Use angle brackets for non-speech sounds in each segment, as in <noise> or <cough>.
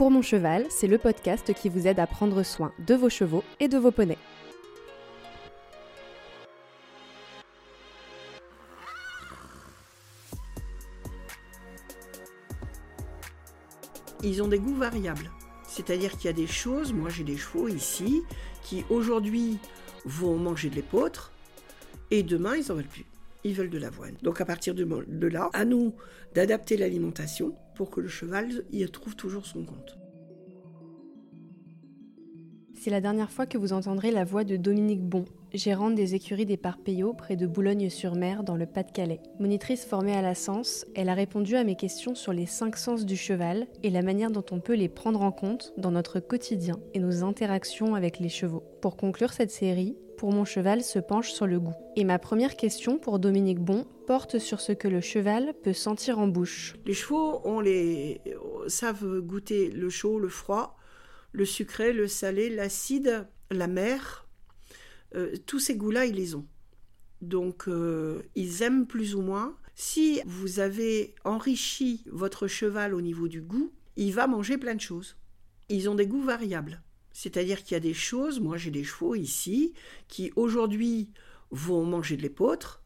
Pour mon cheval, c'est le podcast qui vous aide à prendre soin de vos chevaux et de vos poneys. Ils ont des goûts variables. C'est-à-dire qu'il y a des choses, moi j'ai des chevaux ici, qui aujourd'hui vont manger de l'épeautre, et demain ils n'en veulent plus. Ils veulent de l'avoine. Donc à partir de, là, à nous d'adapter l'alimentation pour que le cheval y trouve toujours son compte. C'est la dernière fois que vous entendrez la voix de Dominique Bon, gérante des écuries des Parpeillots près de Boulogne-sur-Mer dans le Pas-de-Calais. Monitrice formée à la sens, elle a répondu à mes questions sur les cinq sens du cheval et la manière dont on peut les prendre en compte dans notre quotidien et nos interactions avec les chevaux. Pour conclure cette série, pour mon cheval se penche sur le goût. Et ma première question pour Dominique Bon porte sur ce que le cheval peut sentir en bouche. Les chevaux on les, savent goûter le chaud, le froid, le sucré, le salé, l'acide, la mer, euh, tous ces goûts-là, ils les ont. Donc, euh, ils aiment plus ou moins. Si vous avez enrichi votre cheval au niveau du goût, il va manger plein de choses. Ils ont des goûts variables. C'est-à-dire qu'il y a des choses, moi j'ai des chevaux ici, qui aujourd'hui vont manger de l'épeautre,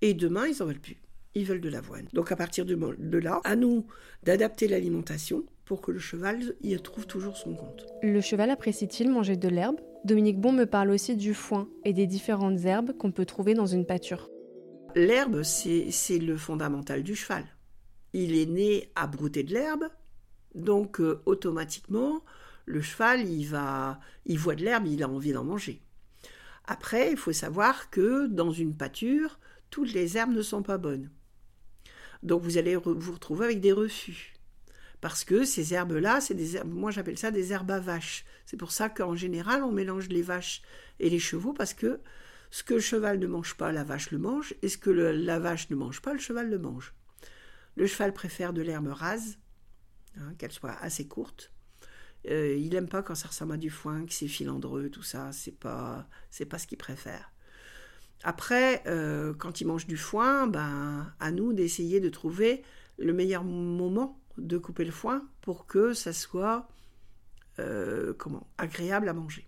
et demain ils n'en veulent plus. Ils veulent de l'avoine. Donc à partir de là, à nous d'adapter l'alimentation pour que le cheval y trouve toujours son compte. Le cheval apprécie-t-il manger de l'herbe? Dominique Bon me parle aussi du foin et des différentes herbes qu'on peut trouver dans une pâture. L'herbe, c'est le fondamental du cheval. Il est né à brouter de l'herbe, donc euh, automatiquement, le cheval, il va, il voit de l'herbe, il a envie d'en manger. Après, il faut savoir que dans une pâture, toutes les herbes ne sont pas bonnes. Donc vous allez vous retrouver avec des refus parce que ces herbes-là, c'est des herbes, moi j'appelle ça des herbes à vaches. C'est pour ça qu'en général, on mélange les vaches et les chevaux, parce que ce que le cheval ne mange pas, la vache le mange, et ce que la vache ne mange pas, le cheval le mange. Le cheval préfère de l'herbe rase, hein, qu'elle soit assez courte. Euh, il n'aime pas quand ça ressemble à du foin, que c'est filandreux, tout ça. C'est pas, c'est pas ce qu'il préfère. Après, euh, quand il mange du foin, ben, à nous d'essayer de trouver le meilleur moment de couper le foin pour que ça soit euh, agréable à manger.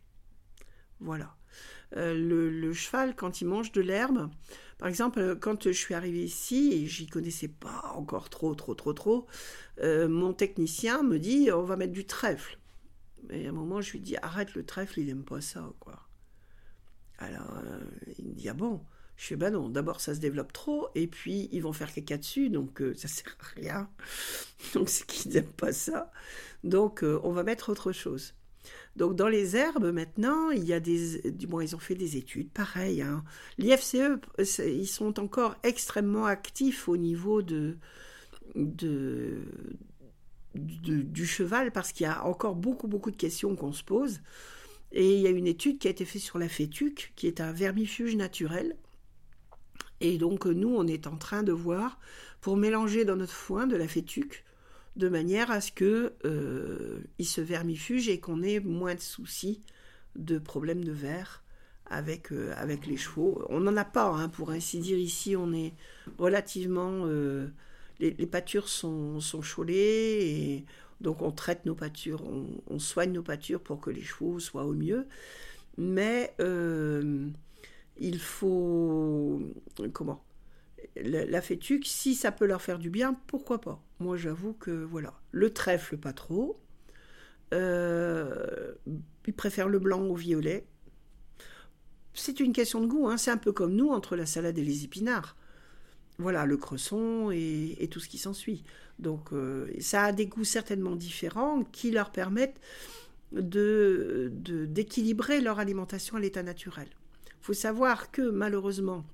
Voilà. Le, cheval, quand il mange de l'herbe, par exemple, quand je suis arrivée ici et j'y connaissais pas encore trop, trop, trop, trop, mon technicien me dit on va mettre du trèfle. Et à un moment, je lui dis arrête le trèfle, il aime pas ça, quoi. Alors, il me dit ah bon? Je fais bah non, d'abord ça se développe trop, et puis ils vont faire caca dessus, donc euh, ça <laughs> sert à rien. Donc c'est qu'ils n'aiment pas ça. Donc euh, on va mettre autre chose. Donc dans les herbes maintenant, il y a des, du moins ils ont fait des études, pareil. Hein. L'IFCE, ils sont encore extrêmement actifs au niveau de, du cheval parce qu'il y a encore beaucoup beaucoup de questions qu'on se pose. Et il y a une étude qui a été faite sur la fétuque, qui est un vermifuge naturel et donc nous, on est en train de voir pour mélanger dans notre foin de la fétuque, de manière à ce que euh, il se vermifuge et qu'on ait moins de soucis de problèmes de verre avec, euh, avec les chevaux. On n'en a pas, hein, pour ainsi dire, ici on est relativement... Euh, les, pâtures sont, sont chaulées donc on traite nos pâtures, on, soigne nos pâtures pour que les chevaux soient au mieux. Mais il faut comment la, fétuque, si ça peut leur faire du bien, pourquoi pas? Moi, j'avoue que voilà, le trèfle pas trop. Euh, ils préfèrent le blanc au violet. C'est une question de goût. Hein. C'est un peu comme nous entre la salade et les épinards. Voilà, le cresson et, tout ce qui s'ensuit. Donc, euh, ça a des goûts certainement différents qui leur permettent de d'équilibrer leur alimentation à l'état naturel faut savoir que malheureusement,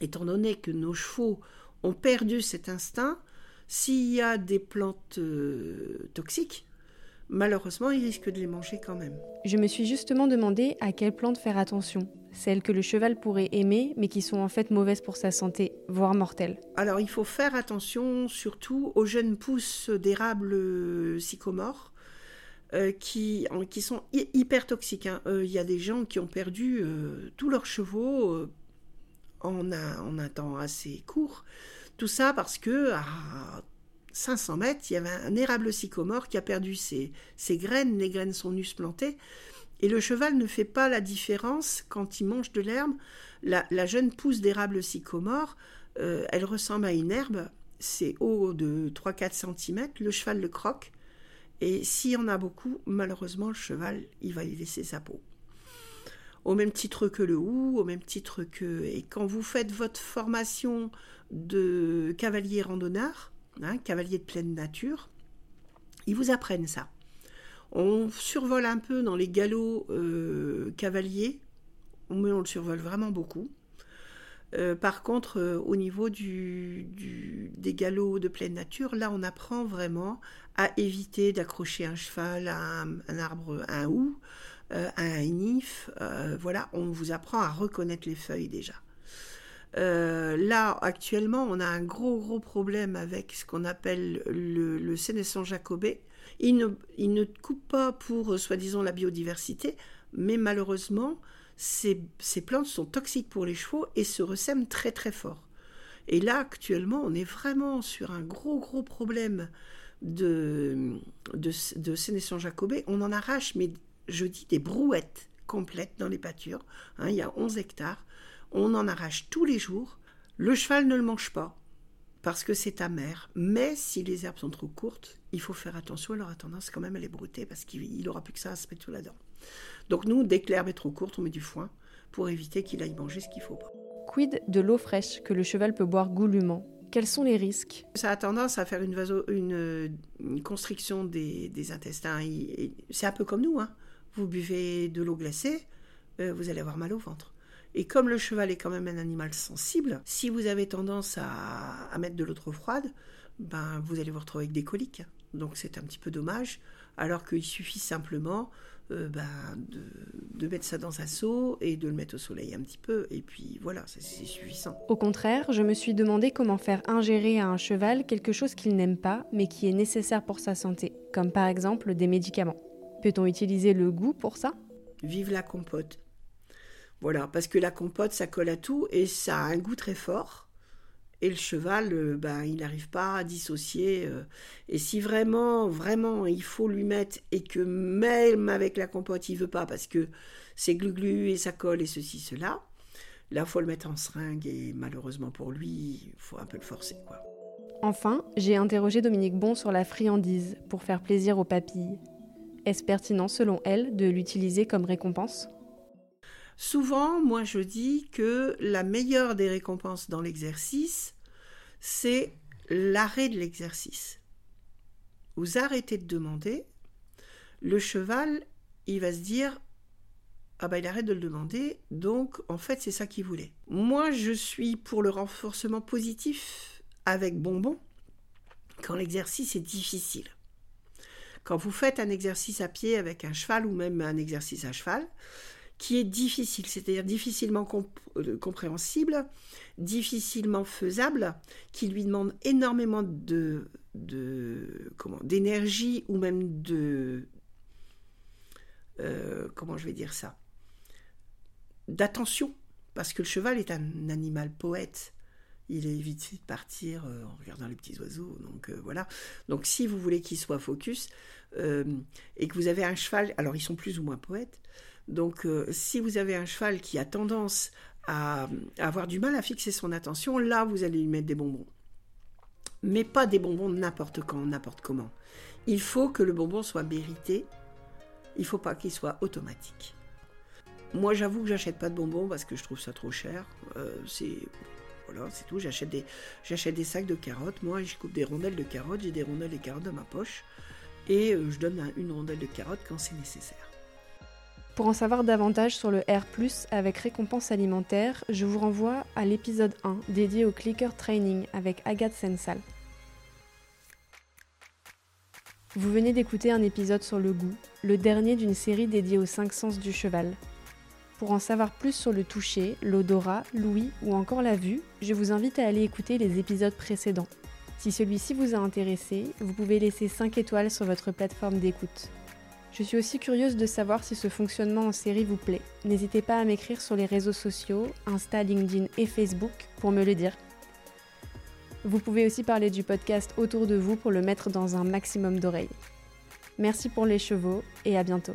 étant donné que nos chevaux ont perdu cet instinct, s'il y a des plantes euh, toxiques, malheureusement, ils risquent de les manger quand même. Je me suis justement demandé à quelles plantes faire attention. Celles que le cheval pourrait aimer, mais qui sont en fait mauvaises pour sa santé, voire mortelles. Alors, il faut faire attention surtout aux jeunes pousses d'érable euh, sycomore euh, qui, qui sont hyper toxiques. Hein. Euh, il y a des gens qui ont perdu euh, tous leurs chevaux en un, en, un, temps assez court. Tout ça parce que ah, 500 mètres, il y avait un érable sycomore qui a perdu ses, graines, les graines sont nues plantées, et le cheval ne fait pas la différence quand il mange de l'herbe. La, jeune pousse d'érable sycomore, euh, elle ressemble à une herbe, c'est haut de 3-4 cm, le cheval le croque, et s'il y en a beaucoup, malheureusement, le cheval, il va y laisser sa peau. Au même titre que le hou, au même titre que... Et quand vous faites votre formation de cavalier randonneur, hein, cavalier de pleine nature, ils vous apprennent ça. On survole un peu dans les galops euh, cavaliers, mais on le survole vraiment beaucoup. Euh, par contre, euh, au niveau des galops de pleine nature, là, on apprend vraiment à éviter d'accrocher un cheval à un, arbre, à un hou, un nif. voilà, on vous apprend à reconnaître les feuilles déjà. Euh, là, actuellement, on a un gros, gros problème avec ce qu'on appelle le, le sénescent jacobé. Il ne, il ne coupe pas pour, euh, soi-disant, la biodiversité, mais malheureusement, ces, ces, plantes sont toxiques pour les chevaux et se ressèment très, très fort. Et là, actuellement, on est vraiment sur un gros, gros problème de, de, de sénescent jacobé. On en arrache, mais je dis des brouettes complètes dans les pâtures. Hein, il y a 11 hectares on en arrache tous les jours. Le cheval ne le mange pas parce que c'est amer. Mais si les herbes sont trop courtes, il faut faire attention. Elle aura tendance quand même à les brouter parce qu'il n'aura plus que ça à se mettre tout là-dedans. Donc nous, dès que l'herbe est trop courte, on met du foin pour éviter qu'il aille manger ce qu'il faut pas. Quid de l'eau fraîche que le cheval peut boire goulûment? Quels sont les risques? Ça a tendance à faire une, une, constriction des, intestins. C'est un peu comme nous. Hein. Vous buvez de l'eau glacée, euh, vous allez avoir mal au ventre. Et comme le cheval est quand même un animal sensible, si vous avez tendance à, mettre de l'eau trop froide, ben, vous allez vous retrouver avec des coliques. Donc c'est un petit peu dommage, alors qu'il suffit simplement euh, ben, de, mettre ça dans un seau et de le mettre au soleil un petit peu, et puis voilà, c'est suffisant. Au contraire, je me suis demandé comment faire ingérer à un cheval quelque chose qu'il n'aime pas, mais qui est nécessaire pour sa santé, comme par exemple des médicaments. Peut-on utiliser le goût pour ça? Vive la compote. Voilà, parce que la compote, ça colle à tout et ça a un goût très fort. Et le cheval, euh, ben, il n'arrive pas à dissocier. Euh. et si vraiment, vraiment, il faut lui mettre et que même avec la compote, il veut pas parce que c'est glu-glu et ça colle et ceci, cela, là, faut le mettre en seringue et malheureusement pour lui, il faut un peu le forcer, quoi. Enfin, j'ai interrogé Dominique Bon sur la friandise pour faire plaisir aux papilles. Est-ce pertinent, selon elle, de l'utiliser comme récompense? Souvent, moi je dis que la meilleure des récompenses dans l'exercice, c'est l'arrêt de l'exercice. Vous arrêtez de demander, le cheval, il va se dire ah bah il arrête de le demander, donc en fait c'est ça qu'il voulait. Moi je suis pour le renforcement positif avec bonbon quand l'exercice est difficile. Quand vous faites un exercice à pied avec un cheval ou même un exercice à cheval, qui est difficile, c'est-à-dire difficilement euh, compréhensible, difficilement faisable, qui lui demande énormément de, comment d'énergie ou même de euh, comment je vais dire ça d'attention. Parce que le cheval est un animal poète. Il est vite de partir euh, en regardant les petits oiseaux donc voilà. Donc si vous voulez qu'il soit focus et que vous avez un cheval alors ils sont plus ou moins poètes donc, euh, si vous avez un cheval qui a tendance à, avoir du mal à fixer son attention, là, vous allez lui mettre des bonbons. Mais pas des bonbons n'importe quand, n'importe comment. Il faut que le bonbon soit mérité. Il ne faut pas qu'il soit automatique. Moi, j'avoue que j'achète pas de bonbons parce que je trouve ça trop cher. Euh, c'est voilà, c'est tout. J'achète des, j'achète des sacs de carottes. Moi, je coupe des rondelles de carottes. J'ai des rondelles de carottes dans ma poche et euh, je donne une rondelle de carotte quand c'est nécessaire. Pour en savoir davantage sur le R, avec récompense alimentaire, je vous renvoie à l'épisode 1 dédié au clicker training avec Agathe Sensal. Vous venez d'écouter un épisode sur le goût, le dernier d'une série dédiée aux cinq sens du cheval. Pour en savoir plus sur le toucher, l'odorat, l'ouïe ou encore la vue, je vous invite à aller écouter les épisodes précédents. Si celui-ci vous a intéressé, vous pouvez laisser 5 étoiles sur votre plateforme d'écoute. Je suis aussi curieuse de savoir si ce fonctionnement en série vous plaît. N'hésitez pas à m'écrire sur les réseaux sociaux, Insta, LinkedIn et Facebook pour me le dire. Vous pouvez aussi parler du podcast autour de vous pour le mettre dans un maximum d'oreilles. Merci pour les chevaux et à bientôt.